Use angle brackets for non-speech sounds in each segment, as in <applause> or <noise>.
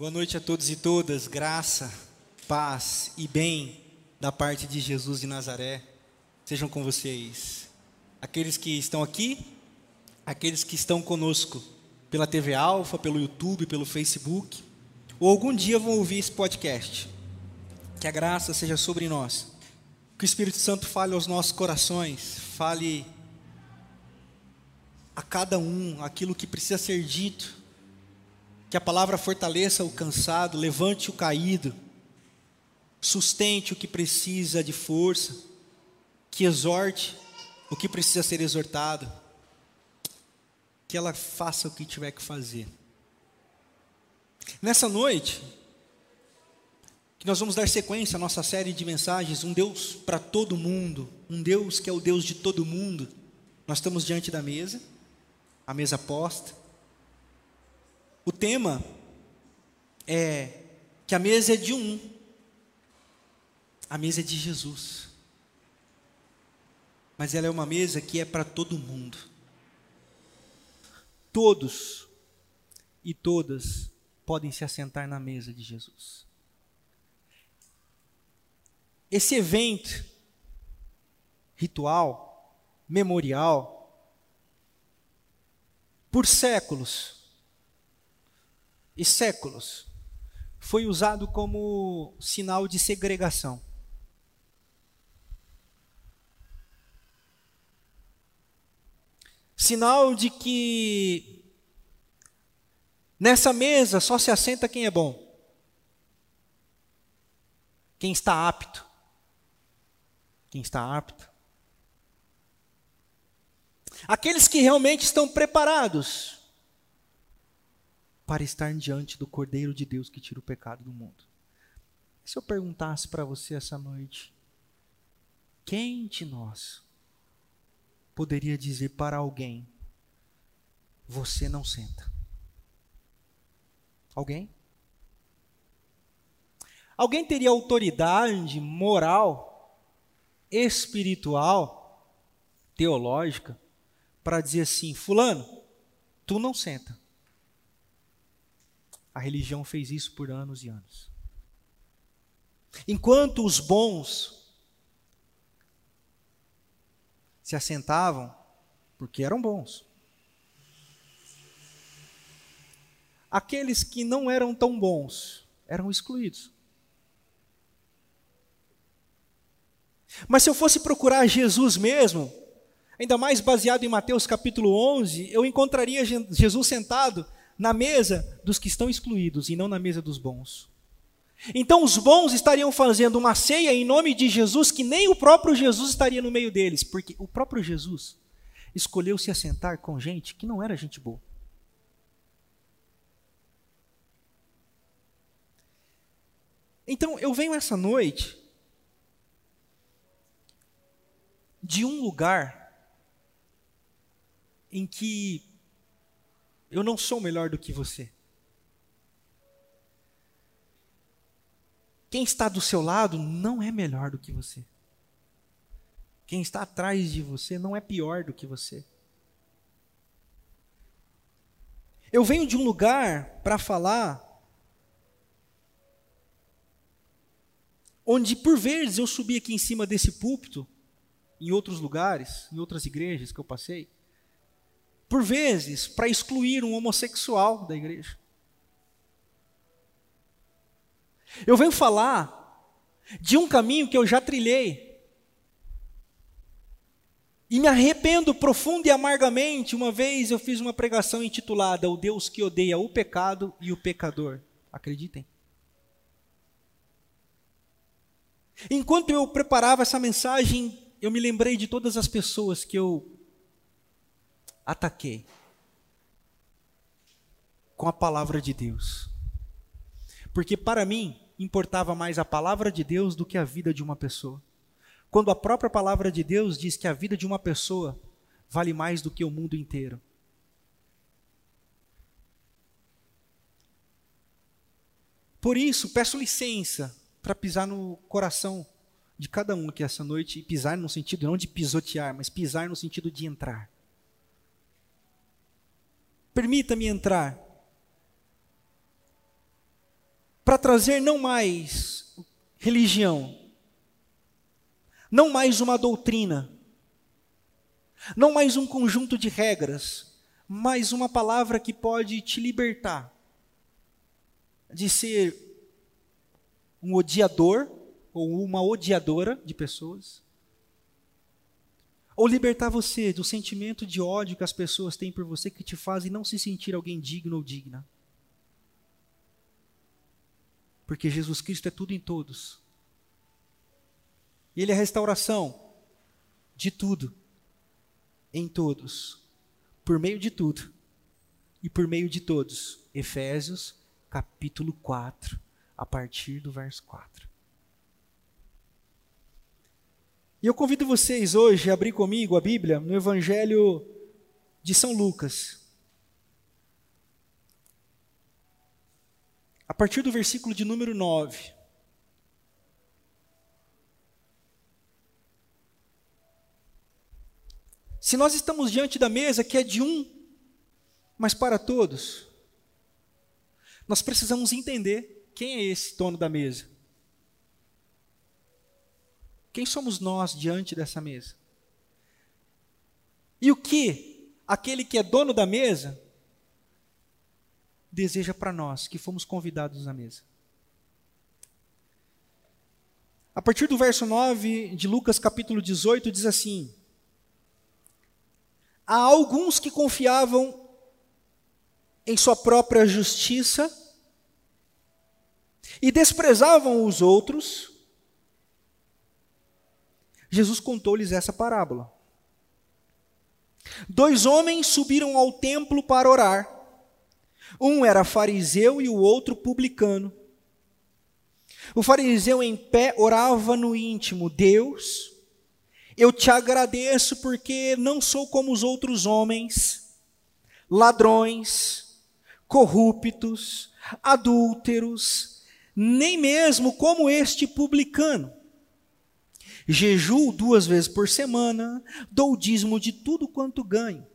Boa noite a todos e todas, graça, paz e bem da parte de Jesus de Nazaré sejam com vocês. Aqueles que estão aqui, aqueles que estão conosco pela TV Alfa, pelo YouTube, pelo Facebook, ou algum dia vão ouvir esse podcast. Que a graça seja sobre nós. Que o Espírito Santo fale aos nossos corações, fale a cada um aquilo que precisa ser dito que a palavra fortaleça o cansado, levante o caído, sustente o que precisa de força, que exorte o que precisa ser exortado, que ela faça o que tiver que fazer. Nessa noite, que nós vamos dar sequência à nossa série de mensagens, um Deus para todo mundo, um Deus que é o Deus de todo mundo. Nós estamos diante da mesa, a mesa posta, o tema é que a mesa é de um, a mesa é de Jesus. Mas ela é uma mesa que é para todo mundo. Todos e todas podem se assentar na mesa de Jesus. Esse evento ritual, memorial, por séculos, e séculos foi usado como sinal de segregação. Sinal de que nessa mesa só se assenta quem é bom, quem está apto. Quem está apto. Aqueles que realmente estão preparados para estar diante do Cordeiro de Deus que tira o pecado do mundo. Se eu perguntasse para você essa noite, quem de nós poderia dizer para alguém: Você não senta? Alguém? Alguém teria autoridade moral, espiritual, teológica, para dizer assim: Fulano, tu não senta. A religião fez isso por anos e anos. Enquanto os bons se assentavam, porque eram bons. Aqueles que não eram tão bons eram excluídos. Mas se eu fosse procurar Jesus mesmo, ainda mais baseado em Mateus capítulo 11, eu encontraria Jesus sentado na mesa dos que estão excluídos e não na mesa dos bons. Então os bons estariam fazendo uma ceia em nome de Jesus que nem o próprio Jesus estaria no meio deles, porque o próprio Jesus escolheu se assentar com gente que não era gente boa. Então eu venho essa noite de um lugar em que eu não sou melhor do que você. Quem está do seu lado não é melhor do que você. Quem está atrás de você não é pior do que você. Eu venho de um lugar para falar onde por vezes eu subi aqui em cima desse púlpito, em outros lugares, em outras igrejas que eu passei, por vezes, para excluir um homossexual da igreja. Eu venho falar de um caminho que eu já trilhei. E me arrependo profundo e amargamente. Uma vez eu fiz uma pregação intitulada O Deus que odeia o pecado e o pecador. Acreditem. Enquanto eu preparava essa mensagem, eu me lembrei de todas as pessoas que eu ataquei com a palavra de Deus. Porque para mim importava mais a palavra de Deus do que a vida de uma pessoa. Quando a própria palavra de Deus diz que a vida de uma pessoa vale mais do que o mundo inteiro. Por isso, peço licença para pisar no coração de cada um aqui essa noite e pisar no sentido não de pisotear, mas pisar no sentido de entrar. Permita-me entrar. para trazer não mais religião, não mais uma doutrina, não mais um conjunto de regras, mas uma palavra que pode te libertar de ser um odiador ou uma odiadora de pessoas, ou libertar você do sentimento de ódio que as pessoas têm por você que te fazem não se sentir alguém digno ou digna. Porque Jesus Cristo é tudo em todos. Ele é a restauração de tudo, em todos, por meio de tudo e por meio de todos. Efésios capítulo 4, a partir do verso 4. E eu convido vocês hoje a abrir comigo a Bíblia no Evangelho de São Lucas. A partir do versículo de número 9. Se nós estamos diante da mesa que é de um, mas para todos, nós precisamos entender quem é esse dono da mesa. Quem somos nós diante dessa mesa? E o que aquele que é dono da mesa deseja para nós que fomos convidados à mesa? A partir do verso 9 de Lucas capítulo 18 diz assim: Há alguns que confiavam em sua própria justiça e desprezavam os outros Jesus contou-lhes essa parábola. Dois homens subiram ao templo para orar. Um era fariseu e o outro publicano. O fariseu em pé orava no íntimo: Deus, eu te agradeço porque não sou como os outros homens, ladrões, corruptos, adúlteros, nem mesmo como este publicano jejuo duas vezes por semana, dou dízimo de tudo quanto ganho.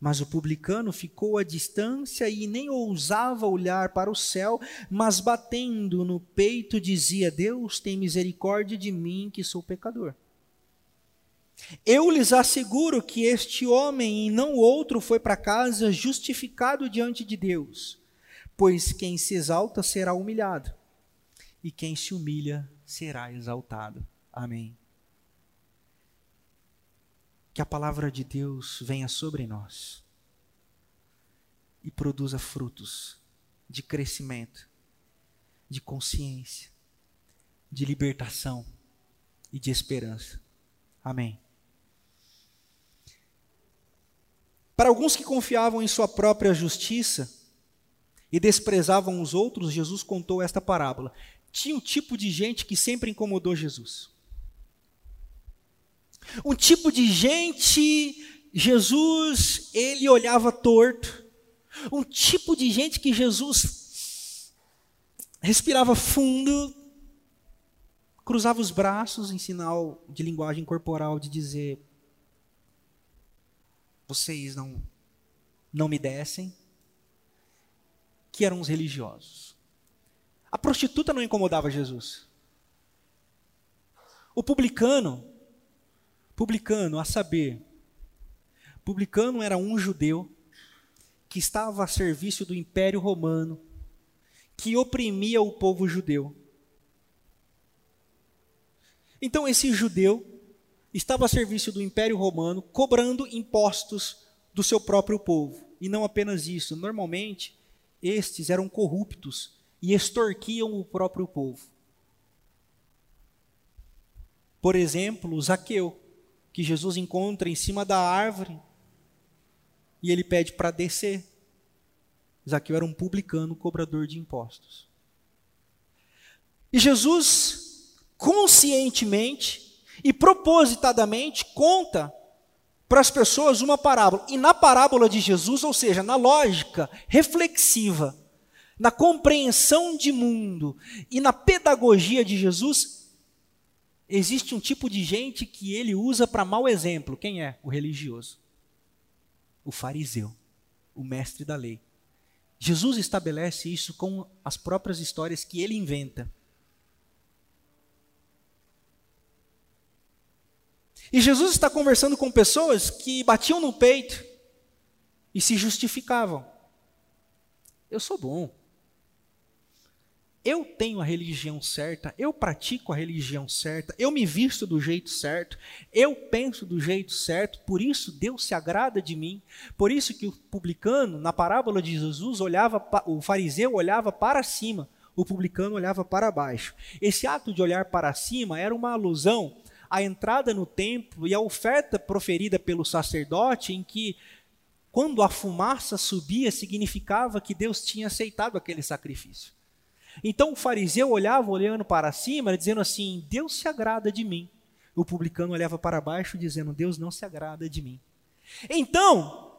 Mas o publicano ficou à distância e nem ousava olhar para o céu, mas batendo no peito dizia: Deus tem misericórdia de mim, que sou pecador. Eu lhes asseguro que este homem e não outro foi para casa justificado diante de Deus, pois quem se exalta será humilhado, e quem se humilha será exaltado. Amém. Que a palavra de Deus venha sobre nós e produza frutos de crescimento, de consciência, de libertação e de esperança. Amém. Para alguns que confiavam em sua própria justiça e desprezavam os outros, Jesus contou esta parábola. Tinha um tipo de gente que sempre incomodou Jesus. Um tipo de gente, Jesus, ele olhava torto. Um tipo de gente que Jesus respirava fundo, cruzava os braços em sinal de linguagem corporal de dizer: vocês não não me descem, que eram os religiosos. A prostituta não incomodava Jesus. O publicano Publicano, a saber, Publicano era um judeu que estava a serviço do Império Romano, que oprimia o povo judeu. Então, esse judeu estava a serviço do Império Romano, cobrando impostos do seu próprio povo. E não apenas isso, normalmente, estes eram corruptos e extorquiam o próprio povo. Por exemplo, Zaqueu que Jesus encontra em cima da árvore e ele pede para descer. Zaqueu era um publicano, cobrador de impostos. E Jesus, conscientemente e propositadamente, conta para as pessoas uma parábola. E na parábola de Jesus, ou seja, na lógica reflexiva, na compreensão de mundo e na pedagogia de Jesus, existe um tipo de gente que ele usa para mau exemplo. Quem é? O religioso. O fariseu. O mestre da lei. Jesus estabelece isso com as próprias histórias que ele inventa. E Jesus está conversando com pessoas que batiam no peito e se justificavam. Eu sou bom. Eu tenho a religião certa, eu pratico a religião certa, eu me visto do jeito certo, eu penso do jeito certo, por isso Deus se agrada de mim. Por isso que o publicano, na parábola de Jesus, olhava, o fariseu olhava para cima, o publicano olhava para baixo. Esse ato de olhar para cima era uma alusão à entrada no templo e à oferta proferida pelo sacerdote, em que, quando a fumaça subia, significava que Deus tinha aceitado aquele sacrifício. Então o fariseu olhava olhando para cima, dizendo assim: Deus se agrada de mim. O publicano olhava para baixo, dizendo: Deus não se agrada de mim. Então,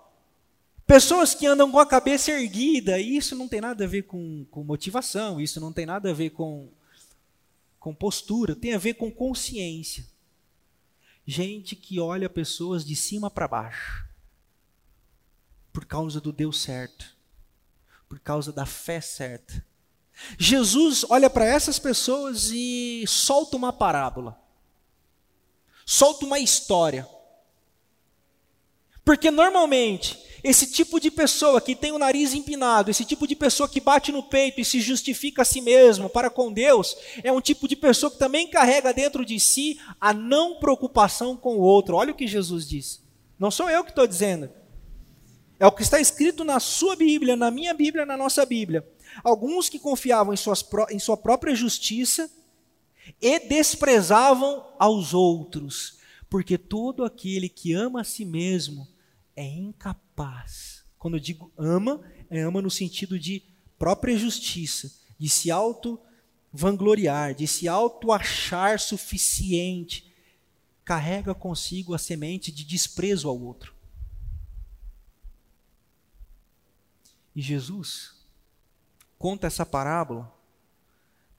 pessoas que andam com a cabeça erguida, e isso não tem nada a ver com, com motivação, isso não tem nada a ver com, com postura, tem a ver com consciência. Gente que olha pessoas de cima para baixo, por causa do Deus certo, por causa da fé certa Jesus olha para essas pessoas e solta uma parábola, solta uma história. Porque normalmente, esse tipo de pessoa que tem o nariz empinado, esse tipo de pessoa que bate no peito e se justifica a si mesmo para com Deus, é um tipo de pessoa que também carrega dentro de si a não preocupação com o outro. Olha o que Jesus diz. Não sou eu que estou dizendo. É o que está escrito na sua Bíblia, na minha Bíblia, na nossa Bíblia. Alguns que confiavam em, suas, em sua própria justiça e desprezavam aos outros, porque todo aquele que ama a si mesmo é incapaz. Quando eu digo ama, é ama no sentido de própria justiça, de se auto vangloriar, de se auto achar suficiente, carrega consigo a semente de desprezo ao outro. E Jesus conta essa parábola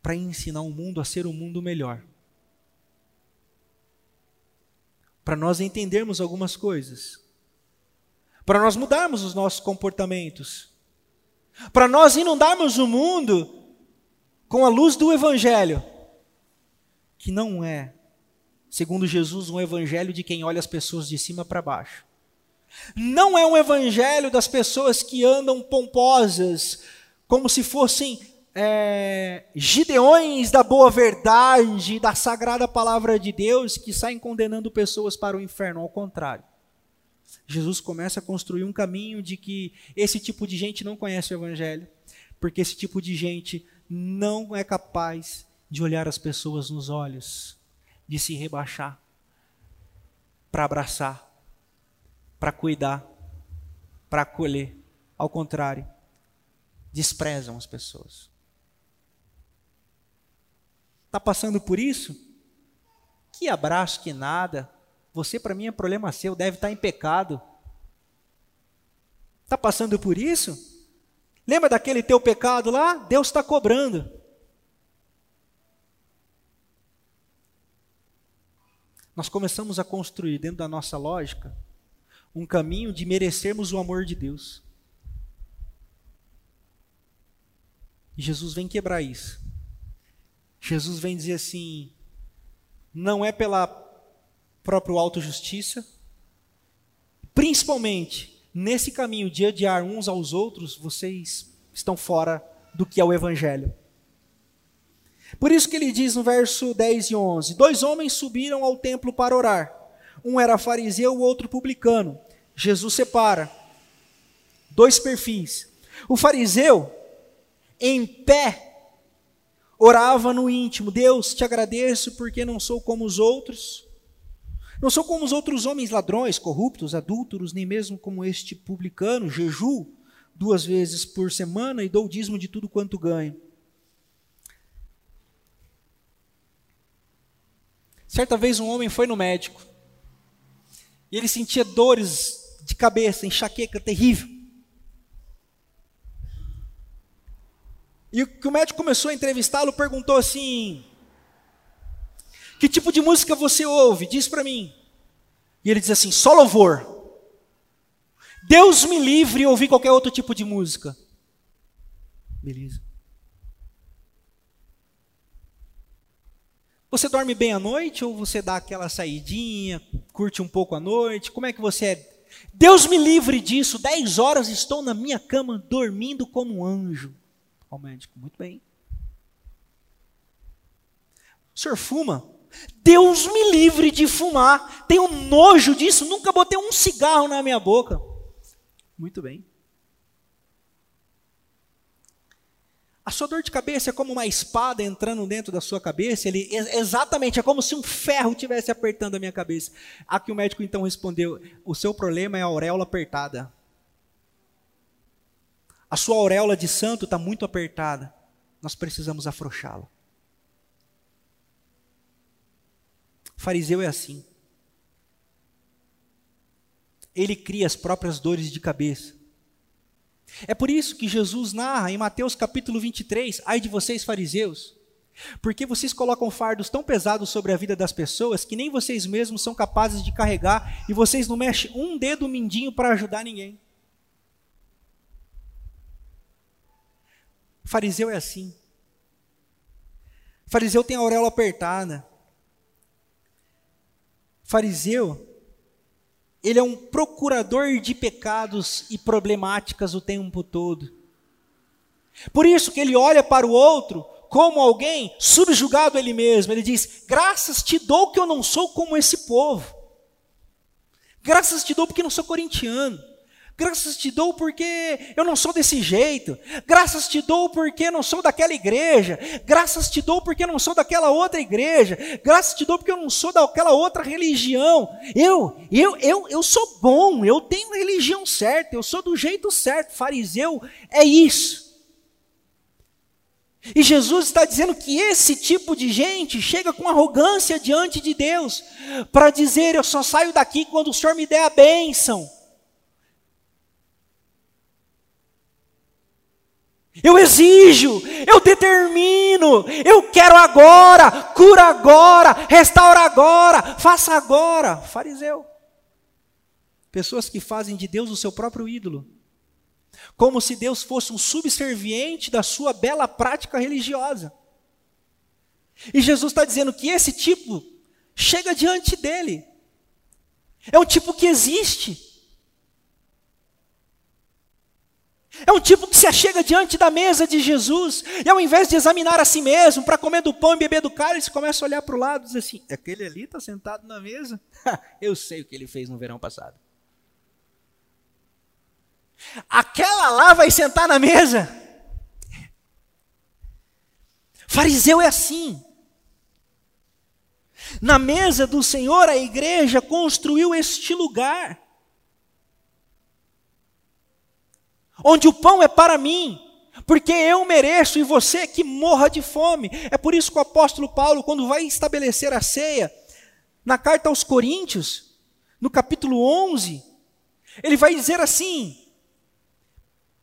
para ensinar o mundo a ser um mundo melhor. Para nós entendermos algumas coisas. Para nós mudarmos os nossos comportamentos. Para nós inundarmos o mundo com a luz do Evangelho, que não é, segundo Jesus, um evangelho de quem olha as pessoas de cima para baixo. Não é um evangelho das pessoas que andam pomposas, como se fossem é, gideões da boa verdade, da sagrada palavra de Deus, que saem condenando pessoas para o inferno, ao contrário. Jesus começa a construir um caminho de que esse tipo de gente não conhece o Evangelho, porque esse tipo de gente não é capaz de olhar as pessoas nos olhos, de se rebaixar, para abraçar, para cuidar, para acolher. Ao contrário, desprezam as pessoas. Está passando por isso? Que abraço, que nada. Você, para mim, é problema seu, deve estar tá em pecado. Está passando por isso? Lembra daquele teu pecado lá? Deus está cobrando. Nós começamos a construir, dentro da nossa lógica, um caminho de merecermos o amor de Deus. E Jesus vem quebrar isso. Jesus vem dizer assim: não é pela própria autojustiça, principalmente nesse caminho de odiar uns aos outros, vocês estão fora do que é o Evangelho. Por isso que ele diz no verso 10 e 11: Dois homens subiram ao templo para orar. Um era fariseu, o outro publicano. Jesus separa dois perfis. O fariseu em pé, orava no íntimo: Deus, te agradeço porque não sou como os outros. Não sou como os outros homens ladrões, corruptos, adúlteros, nem mesmo como este publicano, jeju duas vezes por semana e dou dízimo de tudo quanto ganho. Certa vez um homem foi no médico e ele sentia dores de cabeça, enxaqueca terrível. E o que o médico começou a entrevistá-lo perguntou assim: Que tipo de música você ouve? Diz para mim. E ele diz assim: Só louvor. Deus me livre de ouvir qualquer outro tipo de música. Beleza. Você dorme bem à noite ou você dá aquela saidinha, curte um pouco à noite? Como é que você é? Deus me livre disso. Dez horas estou na minha cama dormindo como um anjo. Ao médico, muito bem. O senhor fuma? Deus me livre de fumar. Tenho nojo disso. Nunca botei um cigarro na minha boca. Muito bem. A sua dor de cabeça é como uma espada entrando dentro da sua cabeça. Ele, exatamente, é como se um ferro estivesse apertando a minha cabeça. A que o médico então respondeu: O seu problema é a auréola apertada. A sua auréola de santo está muito apertada. Nós precisamos afrouxá-la. Fariseu é assim. Ele cria as próprias dores de cabeça. É por isso que Jesus narra em Mateus capítulo 23, ai de vocês fariseus, porque vocês colocam fardos tão pesados sobre a vida das pessoas que nem vocês mesmos são capazes de carregar e vocês não mexem um dedo mindinho para ajudar ninguém. Fariseu é assim. Fariseu tem a auréola apertada. Fariseu ele é um procurador de pecados e problemáticas o tempo todo. Por isso que ele olha para o outro como alguém subjugado a ele mesmo. Ele diz: Graças te dou que eu não sou como esse povo. Graças te dou porque não sou corintiano. Graças te dou porque eu não sou desse jeito. Graças te dou porque não sou daquela igreja. Graças te dou porque não sou daquela outra igreja. Graças te dou porque eu não sou daquela outra religião. Eu, eu, eu, eu sou bom. Eu tenho religião certa. Eu sou do jeito certo. Fariseu é isso. E Jesus está dizendo que esse tipo de gente chega com arrogância diante de Deus para dizer: Eu só saio daqui quando o Senhor me der a bênção. Eu exijo, eu determino, eu quero agora, cura agora, restaura agora, faça agora. Fariseu. Pessoas que fazem de Deus o seu próprio ídolo. Como se Deus fosse um subserviente da sua bela prática religiosa. E Jesus está dizendo que esse tipo chega diante dele. É um tipo que existe. É um tipo que se achega diante da mesa de Jesus, e ao invés de examinar a si mesmo, para comer do pão e beber do cálice, começa a olhar para o lado e diz assim: aquele ali está sentado na mesa? <laughs> Eu sei o que ele fez no verão passado. Aquela lá vai sentar na mesa? Fariseu é assim. Na mesa do Senhor, a igreja construiu este lugar. Onde o pão é para mim, porque eu mereço e você que morra de fome. É por isso que o apóstolo Paulo, quando vai estabelecer a ceia, na carta aos Coríntios, no capítulo 11, ele vai dizer assim: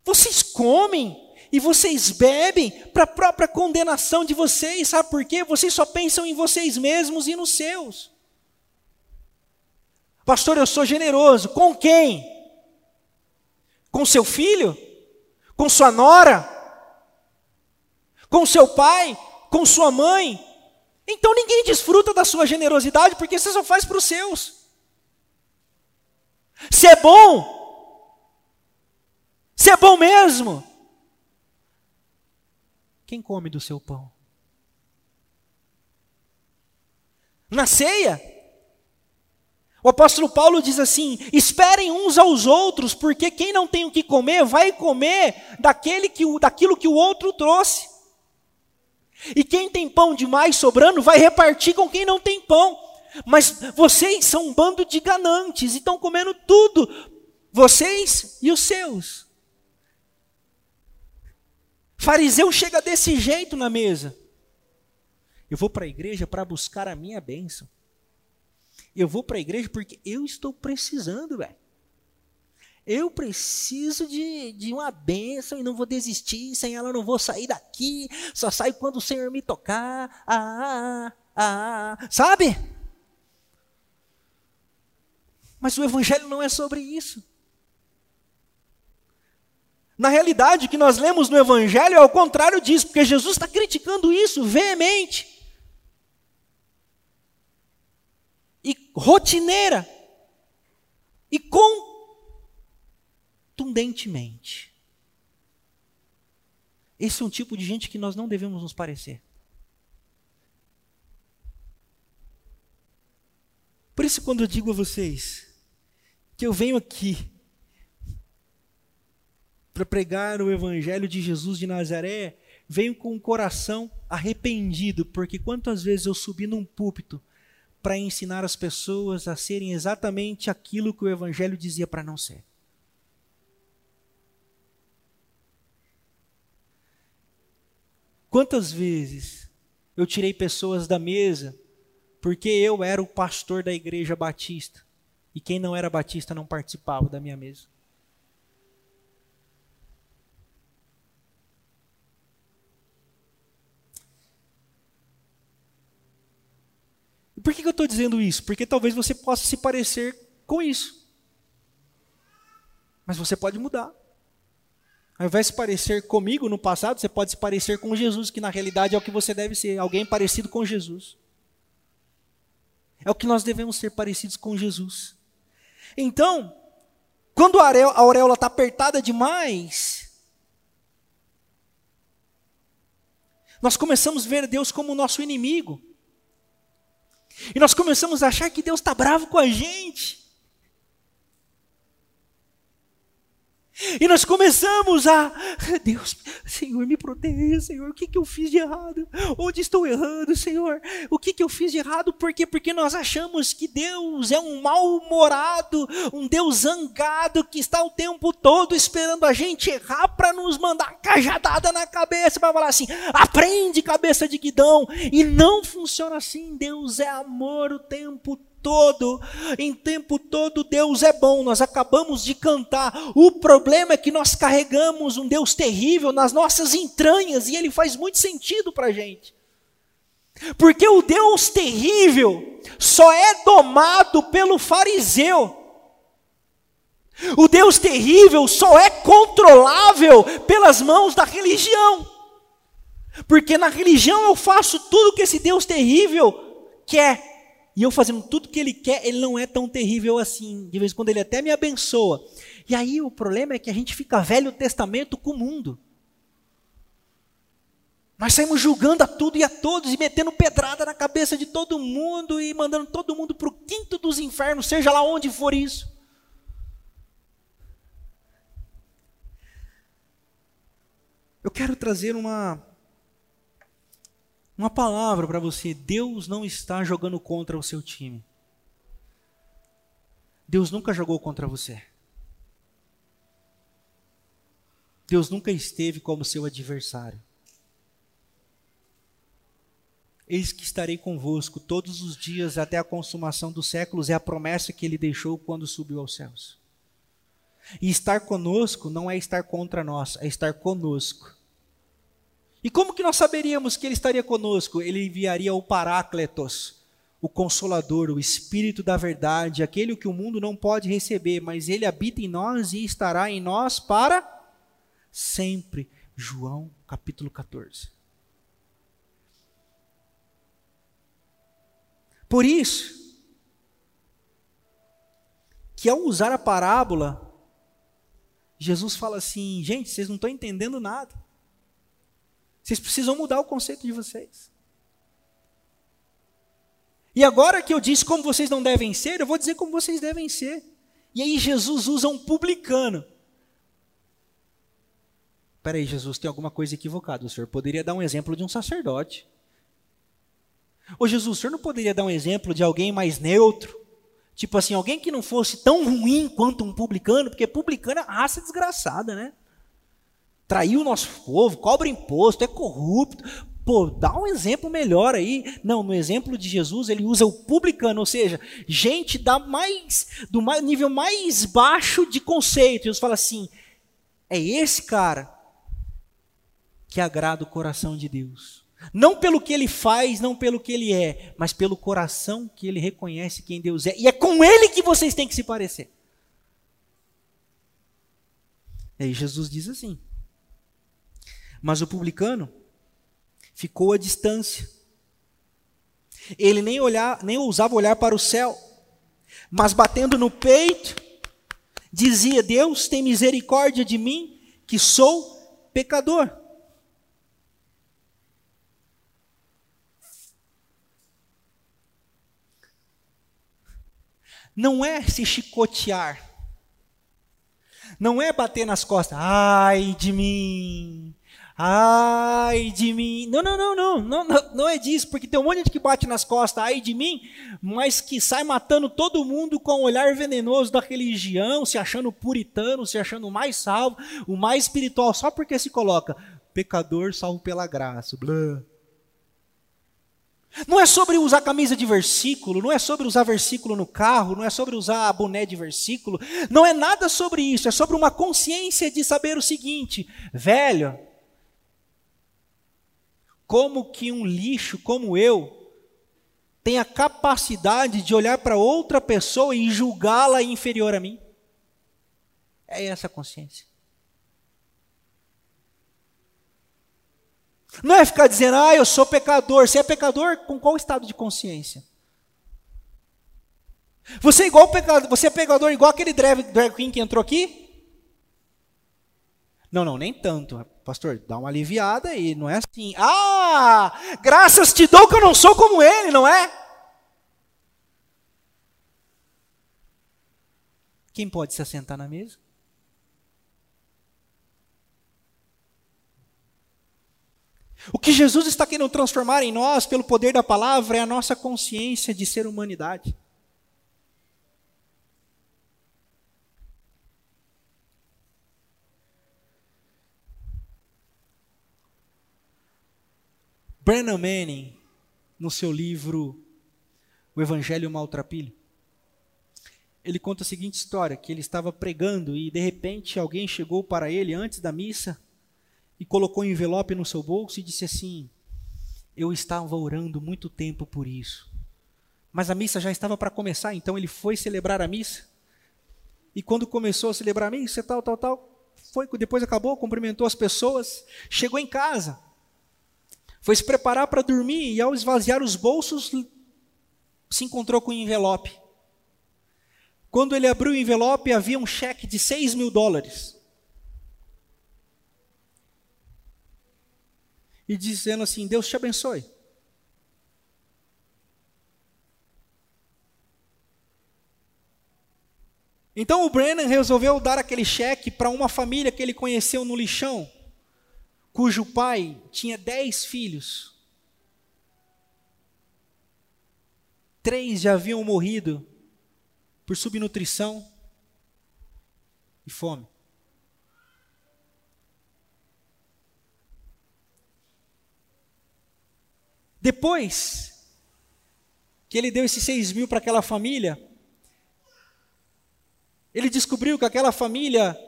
vocês comem e vocês bebem para a própria condenação de vocês, sabe por quê? Vocês só pensam em vocês mesmos e nos seus. Pastor, eu sou generoso. Com quem? Com seu filho? Com sua nora? Com seu pai? Com sua mãe? Então ninguém desfruta da sua generosidade porque você só faz para os seus. Se é bom, se é bom mesmo, quem come do seu pão? Na ceia, o apóstolo Paulo diz assim: esperem uns aos outros, porque quem não tem o que comer vai comer daquele que, daquilo que o outro trouxe. E quem tem pão demais sobrando vai repartir com quem não tem pão. Mas vocês são um bando de ganantes e estão comendo tudo, vocês e os seus. Fariseu chega desse jeito na mesa. Eu vou para a igreja para buscar a minha bênção. Eu vou para a igreja porque eu estou precisando, velho. Eu preciso de, de uma bênção e não vou desistir. Sem ela, não vou sair daqui. Só saio quando o Senhor me tocar. Ah, ah, ah, ah. Sabe? Mas o Evangelho não é sobre isso. Na realidade, o que nós lemos no Evangelho é o contrário disso, porque Jesus está criticando isso veemente. E rotineira. E contundentemente. Esse é um tipo de gente que nós não devemos nos parecer. Por isso, quando eu digo a vocês que eu venho aqui para pregar o Evangelho de Jesus de Nazaré, venho com o coração arrependido, porque quantas vezes eu subi num púlpito para ensinar as pessoas a serem exatamente aquilo que o Evangelho dizia para não ser. Quantas vezes eu tirei pessoas da mesa porque eu era o pastor da igreja batista e quem não era batista não participava da minha mesa. Por que, eu estou dizendo isso? Porque talvez você possa se parecer com isso. Mas você pode mudar. Ao invés de se parecer comigo no passado, você pode se parecer com Jesus, que na realidade é o que você deve ser, alguém parecido com Jesus. É o que nós devemos ser parecidos com Jesus. Então, quando a auréola está apertada demais, nós começamos a ver Deus como nosso inimigo. E nós começamos a achar que Deus está bravo com a gente. E nós começamos a, Deus, Senhor, me proteja, Senhor, o que, que eu fiz de errado? Onde estou errando, Senhor? O que, que eu fiz de errado? Por quê? Porque nós achamos que Deus é um mal-humorado, um Deus zangado, que está o tempo todo esperando a gente errar para nos mandar cajadada na cabeça, para falar assim, aprende cabeça de guidão. E não funciona assim, Deus é amor o tempo todo todo, em tempo todo, Deus é bom. Nós acabamos de cantar. O problema é que nós carregamos um Deus terrível nas nossas entranhas e ele faz muito sentido para a gente. Porque o Deus terrível só é domado pelo fariseu. O Deus terrível só é controlável pelas mãos da religião. Porque na religião eu faço tudo que esse Deus terrível quer e eu fazendo tudo que ele quer, ele não é tão terrível assim. De vez em quando ele até me abençoa. E aí o problema é que a gente fica velho testamento com o mundo. Nós saímos julgando a tudo e a todos e metendo pedrada na cabeça de todo mundo e mandando todo mundo para o quinto dos infernos, seja lá onde for isso. Eu quero trazer uma uma palavra para você: Deus não está jogando contra o seu time. Deus nunca jogou contra você. Deus nunca esteve como seu adversário. Eis que estarei convosco todos os dias até a consumação dos séculos, é a promessa que ele deixou quando subiu aos céus. E estar conosco não é estar contra nós, é estar conosco. E como que nós saberíamos que ele estaria conosco? Ele enviaria o Parácletos, o Consolador, o Espírito da Verdade, aquele que o mundo não pode receber, mas ele habita em nós e estará em nós para sempre. João capítulo 14. Por isso, que ao usar a parábola, Jesus fala assim: gente, vocês não estão entendendo nada. Vocês precisam mudar o conceito de vocês. E agora que eu disse como vocês não devem ser, eu vou dizer como vocês devem ser. E aí Jesus usa um publicano. Peraí, Jesus, tem alguma coisa equivocada. O senhor poderia dar um exemplo de um sacerdote. Ô Jesus, o senhor não poderia dar um exemplo de alguém mais neutro? Tipo assim, alguém que não fosse tão ruim quanto um publicano, porque publicano é raça desgraçada, né? Traiu o nosso povo, cobra imposto, é corrupto. Pô, dá um exemplo melhor aí. Não, no exemplo de Jesus, ele usa o publicano, ou seja, gente da mais, do nível mais baixo de conceito. Jesus fala assim: é esse cara que agrada o coração de Deus. Não pelo que ele faz, não pelo que ele é, mas pelo coração que ele reconhece quem Deus é. E é com ele que vocês têm que se parecer. E aí Jesus diz assim: Mas o publicano ficou à distância. Ele nem, olhar, nem ousava olhar para o céu, mas batendo no peito, dizia: Deus tem misericórdia de mim, que sou pecador. Não é se chicotear, não é bater nas costas, ai de mim, ai de mim. Não, não, não, não, não, não, é disso, porque tem um monte de gente que bate nas costas, ai de mim, mas que sai matando todo mundo com o olhar venenoso da religião, se achando puritano, se achando o mais salvo, o mais espiritual, só porque se coloca pecador salvo pela graça. Blá. Não é sobre usar camisa de versículo, não é sobre usar versículo no carro, não é sobre usar boné de versículo, não é nada sobre isso, é sobre uma consciência de saber o seguinte, velho, como que um lixo como eu tem a capacidade de olhar para outra pessoa e julgá-la inferior a mim? É essa a consciência. Não é ficar dizendo, ah, eu sou pecador. Você é pecador com qual estado de consciência? Você é igual pecador, você é pecador igual aquele drag, drag queen que entrou aqui? Não, não, nem tanto. Pastor, dá uma aliviada aí, não é assim. Ah, graças te dou que eu não sou como ele, não é? Quem pode se assentar na mesa? O que Jesus está querendo transformar em nós, pelo poder da palavra, é a nossa consciência de ser humanidade. Brennan Manning, no seu livro O Evangelho Maltrapilho, ele conta a seguinte história: que ele estava pregando e de repente alguém chegou para ele antes da missa e colocou um envelope no seu bolso e disse assim: Eu estava orando muito tempo por isso. Mas a missa já estava para começar, então ele foi celebrar a missa. E quando começou a celebrar a missa, tal, tal, tal, foi, depois acabou, cumprimentou as pessoas, chegou em casa, foi se preparar para dormir e ao esvaziar os bolsos, se encontrou com um envelope. Quando ele abriu o envelope, havia um cheque de 6 mil dólares. e dizendo assim: Deus te abençoe. Então o Brennan resolveu dar aquele cheque para uma família que ele conheceu no lixão, cujo pai tinha dez filhos. Três já haviam morrido por subnutrição e fome. Depois que ele deu esses seis mil para aquela família, ele descobriu que aquela família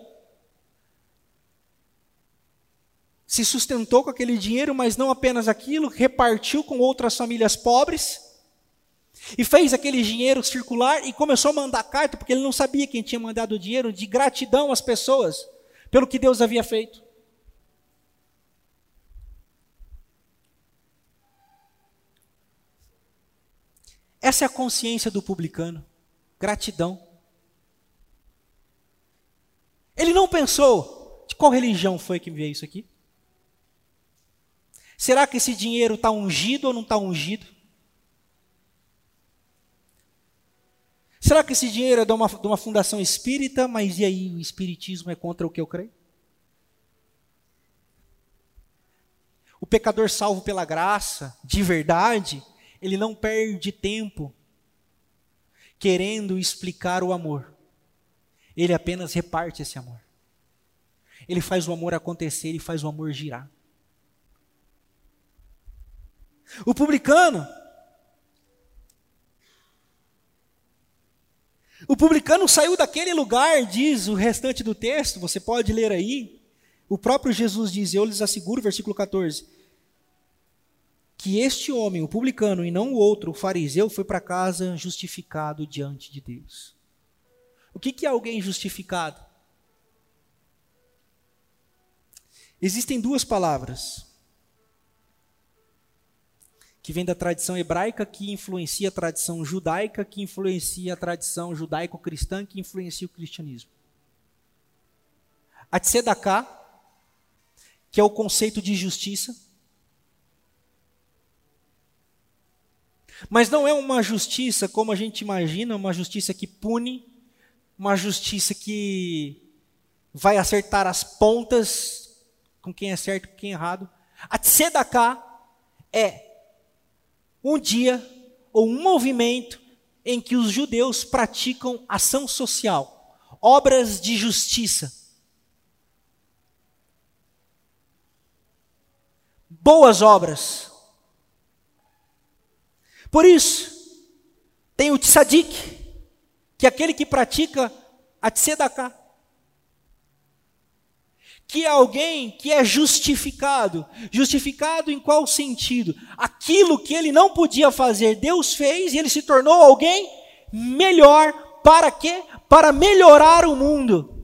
se sustentou com aquele dinheiro, mas não apenas aquilo, repartiu com outras famílias pobres e fez aquele dinheiro circular e começou a mandar carta, porque ele não sabia quem tinha mandado o dinheiro, de gratidão às pessoas pelo que Deus havia feito. Essa é a consciência do publicano. Gratidão. Ele não pensou de qual religião foi que me veio isso aqui? Será que esse dinheiro está ungido ou não está ungido? Será que esse dinheiro é de uma, de uma fundação espírita, mas e aí o espiritismo é contra o que eu creio? O pecador salvo pela graça, de verdade, ele não perde tempo querendo explicar o amor. Ele apenas reparte esse amor. Ele faz o amor acontecer e faz o amor girar. O publicano O publicano saiu daquele lugar, diz o restante do texto, você pode ler aí. O próprio Jesus diz: Eu lhes asseguro, versículo 14, que este homem, o publicano, e não o outro, o fariseu, foi para casa justificado diante de Deus. O que, que é alguém justificado? Existem duas palavras que vêm da tradição hebraica, que influencia a tradição judaica, que influencia a tradição judaico-cristã, que influencia o cristianismo. A tzedakah, que é o conceito de justiça, mas não é uma justiça como a gente imagina, uma justiça que pune, uma justiça que vai acertar as pontas com quem é certo e com quem é errado. A tzedakah é um dia ou um movimento em que os judeus praticam ação social, obras de justiça. Boas obras. Por isso, tem o tzadik, que é aquele que pratica a tzedakah que é alguém que é justificado. Justificado em qual sentido? Aquilo que ele não podia fazer, Deus fez e ele se tornou alguém melhor. Para quê? Para melhorar o mundo.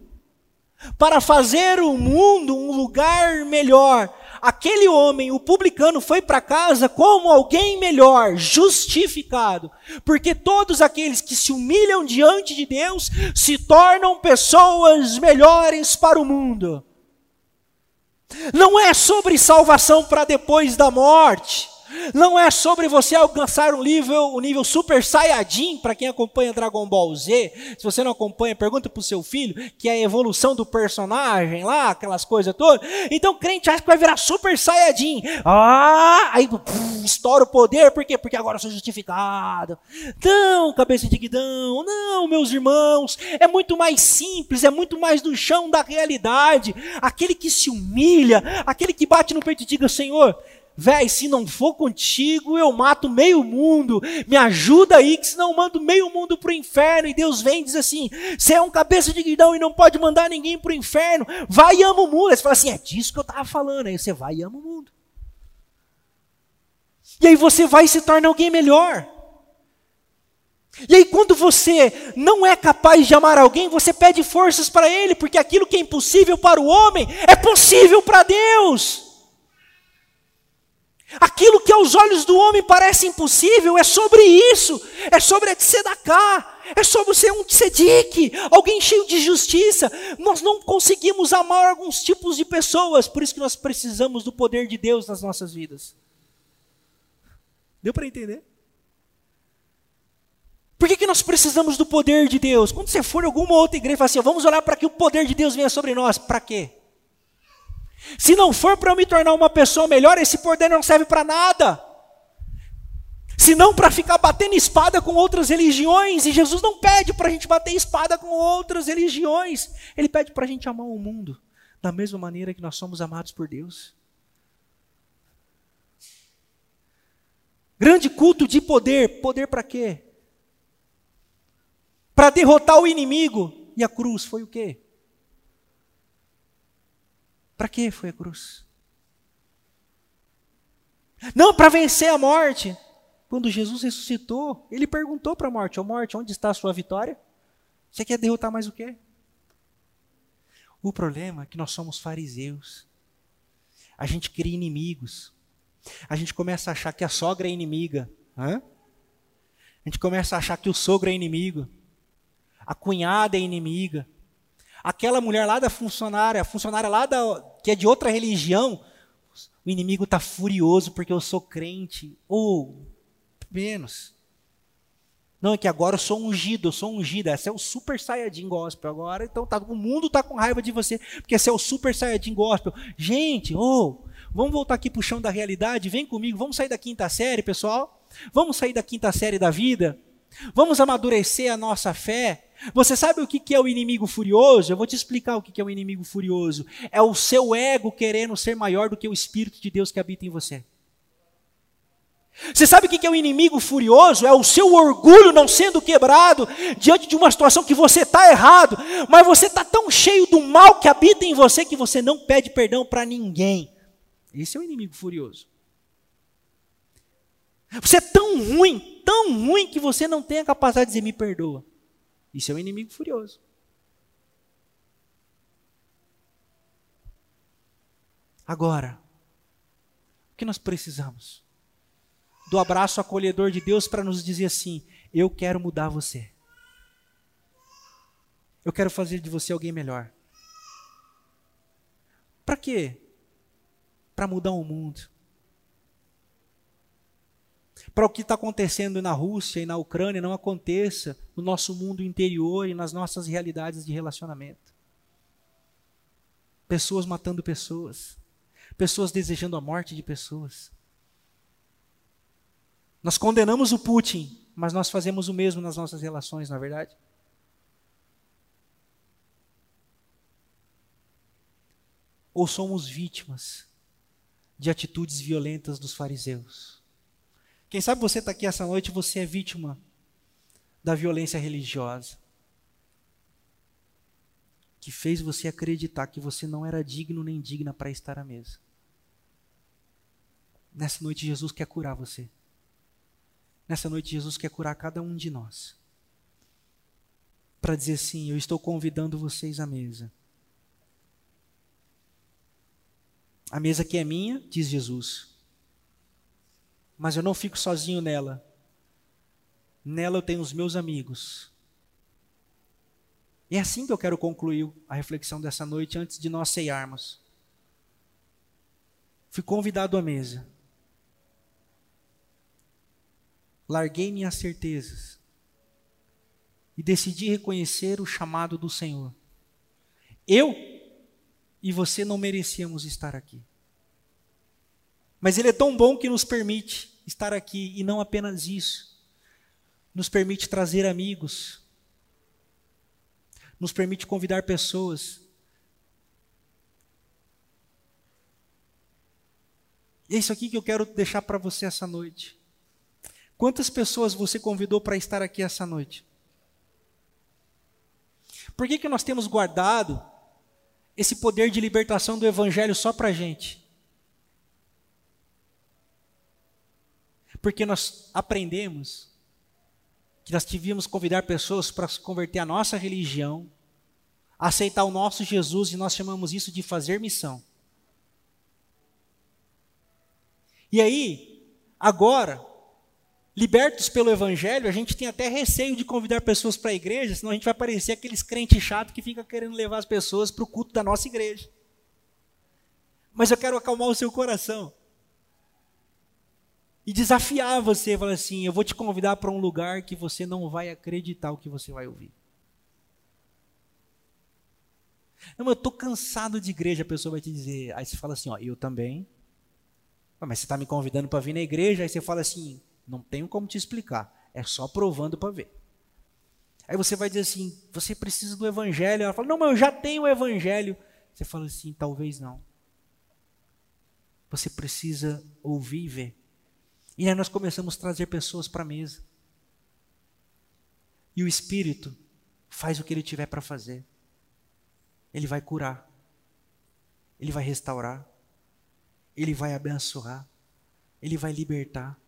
Para fazer o mundo um lugar melhor. Aquele homem, o publicano, foi para casa como alguém melhor, justificado. Porque todos aqueles que se humilham diante de Deus se tornam pessoas melhores para o mundo. Não é sobre salvação para depois da morte. Não é sobre você alcançar um nível, um nível super saiyajin, para quem acompanha Dragon Ball Z. Se você não acompanha, pergunta para o seu filho, que é a evolução do personagem lá, aquelas coisas todas. Então crente acha que vai virar super saiyajin. Ah, aí pum, estoura o poder, por quê? Porque agora eu sou justificado. Não, cabeça de guidão, não, meus irmãos. É muito mais simples, é muito mais do chão da realidade. Aquele que se humilha, aquele que bate no peito e diga, Senhor, Véi, se não for contigo, eu mato meio mundo. Me ajuda aí, que senão eu mando meio mundo para o inferno. E Deus vem e diz assim: você é um cabeça de guidão e não pode mandar ninguém para o inferno. Vai e ama o mundo. Aí você fala assim: é disso que eu estava falando. Aí você vai e ama o mundo. E aí você vai e se torna alguém melhor. E aí, quando você não é capaz de amar alguém, você pede forças para ele, porque aquilo que é impossível para o homem é possível para Deus. Aquilo que aos olhos do homem parece impossível é sobre isso, é sobre a tzedakah, é sobre ser um tzedik, alguém cheio de justiça. Nós não conseguimos amar alguns tipos de pessoas, por isso que nós precisamos do poder de Deus nas nossas vidas. Deu para entender? Por que, que nós precisamos do poder de Deus? Quando você for em alguma outra igreja e falar assim, vamos orar para que o poder de Deus venha sobre nós, para quê? Se não for para eu me tornar uma pessoa melhor, esse poder não serve para nada. Se não para ficar batendo espada com outras religiões, e Jesus não pede para a gente bater espada com outras religiões, Ele pede para a gente amar o mundo, da mesma maneira que nós somos amados por Deus. Grande culto de poder, poder para quê? Para derrotar o inimigo, e a cruz foi o quê? Para que foi a cruz? Não para vencer a morte. Quando Jesus ressuscitou, ele perguntou para a morte: Ó oh, morte, onde está a sua vitória? Você quer derrotar mais o quê? O problema é que nós somos fariseus. A gente cria inimigos. A gente começa a achar que a sogra é inimiga. Hã? A gente começa a achar que o sogro é inimigo. A cunhada é inimiga. Aquela mulher lá da funcionária, a funcionária lá da, que é de outra religião, o inimigo está furioso porque eu sou crente. Ou, menos. Não, é que agora eu sou ungido, eu sou ungida. Esse é o super saiyajin gospel agora. Então tá, o mundo está com raiva de você, porque esse é o super saiyajin gospel. Gente, oh, vamos voltar aqui para o chão da realidade. Vem comigo, vamos sair da quinta série, pessoal. Vamos sair da quinta série da vida. Vamos amadurecer a nossa fé. Você sabe o que é o inimigo furioso? Eu vou te explicar o que é o inimigo furioso. É o seu ego querendo ser maior do que o Espírito de Deus que habita em você. Você sabe o que é o inimigo furioso? É o seu orgulho não sendo quebrado diante de uma situação que você está errado, mas você está tão cheio do mal que habita em você que você não pede perdão para ninguém. Esse é o inimigo furioso. Você é tão ruim, tão ruim que você não tem a capacidade de dizer me perdoa. Isso é um inimigo furioso. Agora, o que nós precisamos? Do abraço acolhedor de Deus para nos dizer assim: eu quero mudar você. Eu quero fazer de você alguém melhor. Para quê? Para mudar o mundo. Para o que está acontecendo na Rússia e na Ucrânia não aconteça no nosso mundo interior e nas nossas realidades de relacionamento. Pessoas matando pessoas. Pessoas desejando a morte de pessoas. Nós condenamos o Putin, mas nós fazemos o mesmo nas nossas relações, na é verdade? Ou somos vítimas de atitudes violentas dos fariseus? Quem sabe você está aqui essa noite, você é vítima da violência religiosa que fez você acreditar que você não era digno nem digna para estar à mesa. Nessa noite, Jesus quer curar você. Nessa noite, Jesus quer curar cada um de nós. Para dizer assim: Eu estou convidando vocês à mesa. A mesa que é minha, diz Jesus. Mas eu não fico sozinho nela. Nela eu tenho os meus amigos. E é assim que eu quero concluir a reflexão dessa noite antes de nós ceiarmos. Fui convidado à mesa. Larguei minhas certezas e decidi reconhecer o chamado do Senhor. Eu e você não merecíamos estar aqui. Mas Ele é tão bom que nos permite estar aqui, e não apenas isso, nos permite trazer amigos, nos permite convidar pessoas. E é isso aqui que eu quero deixar para você essa noite. Quantas pessoas você convidou para estar aqui essa noite? Por que, que nós temos guardado esse poder de libertação do Evangelho só para a gente? Porque nós aprendemos que nós devíamos convidar pessoas para se converter à nossa religião, aceitar o nosso Jesus, e nós chamamos isso de fazer missão. E aí, agora, libertos pelo Evangelho, a gente tem até receio de convidar pessoas para a igreja, senão a gente vai parecer aqueles crentes chatos que ficam querendo levar as pessoas para o culto da nossa igreja. Mas eu quero acalmar o seu coração. E desafiar você, falar assim: eu vou te convidar para um lugar que você não vai acreditar o que você vai ouvir. Não, eu estou cansado de igreja, a pessoa vai te dizer. Aí você fala assim: ó, eu também. Mas você está me convidando para vir na igreja, aí você fala assim: não tenho como te explicar, é só provando para ver. Aí você vai dizer assim: você precisa do evangelho. Ela fala: não, mas eu já tenho o evangelho. Você fala assim: talvez não. Você precisa ouvir e ver. E aí nós começamos a trazer pessoas para a mesa. E o Espírito faz o que ele tiver para fazer. Ele vai curar. Ele vai restaurar. Ele vai abençoar. Ele vai libertar.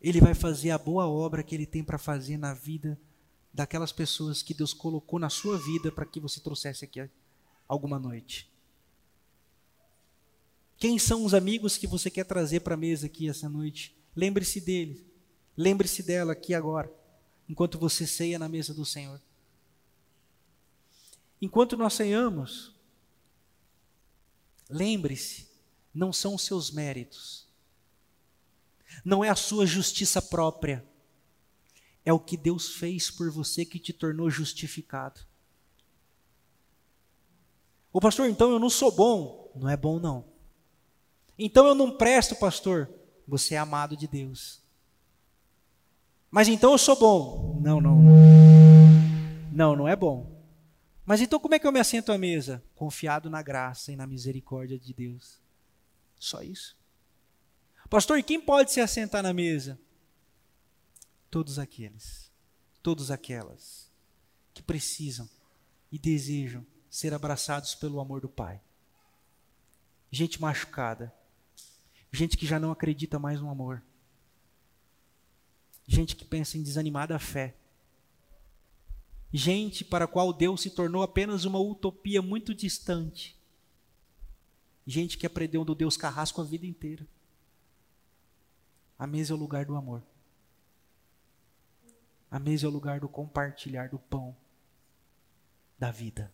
Ele vai fazer a boa obra que ele tem para fazer na vida daquelas pessoas que Deus colocou na sua vida para que você trouxesse aqui alguma noite. Quem são os amigos que você quer trazer para a mesa aqui essa noite? Lembre-se deles. Lembre-se dela aqui agora, enquanto você ceia na mesa do Senhor. Enquanto nós ceiamos, lembre-se, não são os seus méritos, não é a sua justiça própria, é o que Deus fez por você que te tornou justificado. O pastor, então eu não sou bom. Não é bom, não. Então eu não presto, pastor. Você é amado de Deus. Mas então eu sou bom. Não, não. Não, não é bom. Mas então como é que eu me assento à mesa? Confiado na graça e na misericórdia de Deus. Só isso. Pastor, e quem pode se assentar na mesa? Todos aqueles, todos aquelas que precisam e desejam ser abraçados pelo amor do Pai. Gente machucada, Gente que já não acredita mais no amor. Gente que pensa em desanimar da fé. Gente para a qual Deus se tornou apenas uma utopia muito distante. Gente que aprendeu do Deus carrasco a vida inteira. A mesa é o lugar do amor. A mesa é o lugar do compartilhar do pão da vida.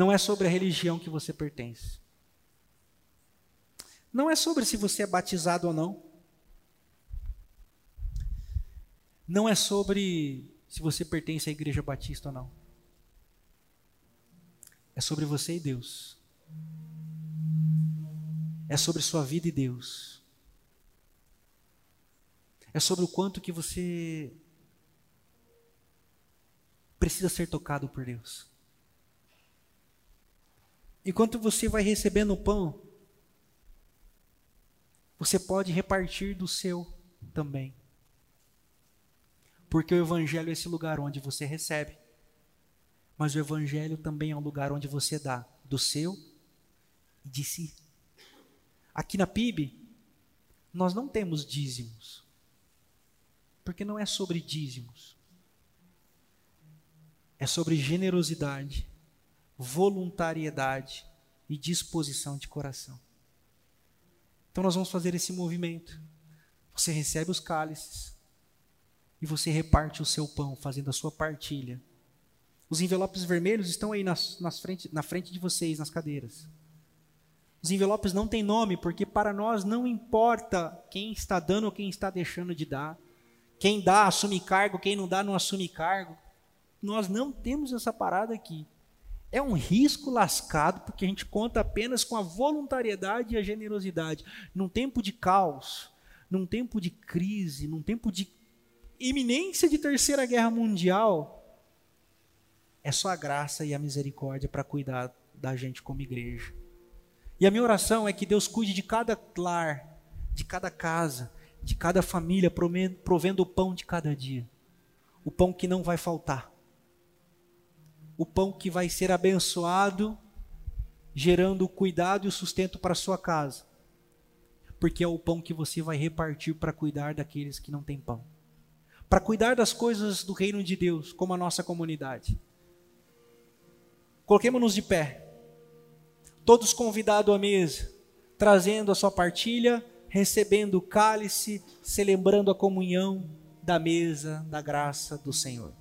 Não é sobre a religião que você pertence. Não é sobre se você é batizado ou não. Não é sobre se você pertence à igreja batista ou não. É sobre você e Deus. É sobre sua vida e Deus. É sobre o quanto que você precisa ser tocado por Deus. Enquanto você vai recebendo o pão, você pode repartir do seu também. Porque o Evangelho é esse lugar onde você recebe, mas o Evangelho também é um lugar onde você dá do seu e de si. Aqui na PIB, nós não temos dízimos, porque não é sobre dízimos, é sobre generosidade, voluntariedade e disposição de coração. Então nós vamos fazer esse movimento. Você recebe os cálices e você reparte o seu pão, fazendo a sua partilha. Os envelopes vermelhos estão aí nas, nas frente, na frente de vocês, nas cadeiras. Os envelopes não têm nome, porque para nós não importa quem está dando ou quem está deixando de dar. Quem dá assume cargo, quem não dá não assume cargo. Nós não temos essa parada aqui. É um risco lascado, porque a gente conta apenas com a voluntariedade e a generosidade. Num tempo de caos, num tempo de crise, num tempo de iminência de terceira guerra mundial, é só a graça e a misericórdia para cuidar da gente como igreja. E a minha oração é que Deus cuide de cada lar, de cada casa, de cada família, provendo o pão de cada dia. O pão que não vai faltar o pão que vai ser abençoado, gerando o cuidado e o sustento para sua casa. Porque é o pão que você vai repartir para cuidar daqueles que não têm pão. Para cuidar das coisas do reino de Deus, como a nossa comunidade. Coloquemos-nos de pé. Todos convidados à mesa, trazendo a sua partilha, recebendo o cálice, celebrando a comunhão da mesa da graça do Senhor.